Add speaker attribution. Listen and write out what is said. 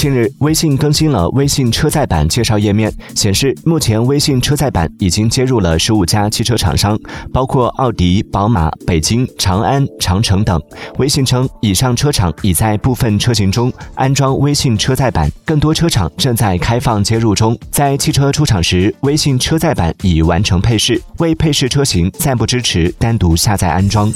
Speaker 1: 近日微信更新了微信车载版介绍页面。显示目前微信车载版已经接入了十五家汽车厂商包括奥迪宝马北京长安长城等。微信称以上车厂已在部分车型中安装微信车载版更多车厂正在开放接入中。在汽车出厂时微信车载版已完成配饰未配饰车型暂不支持单独下载安装。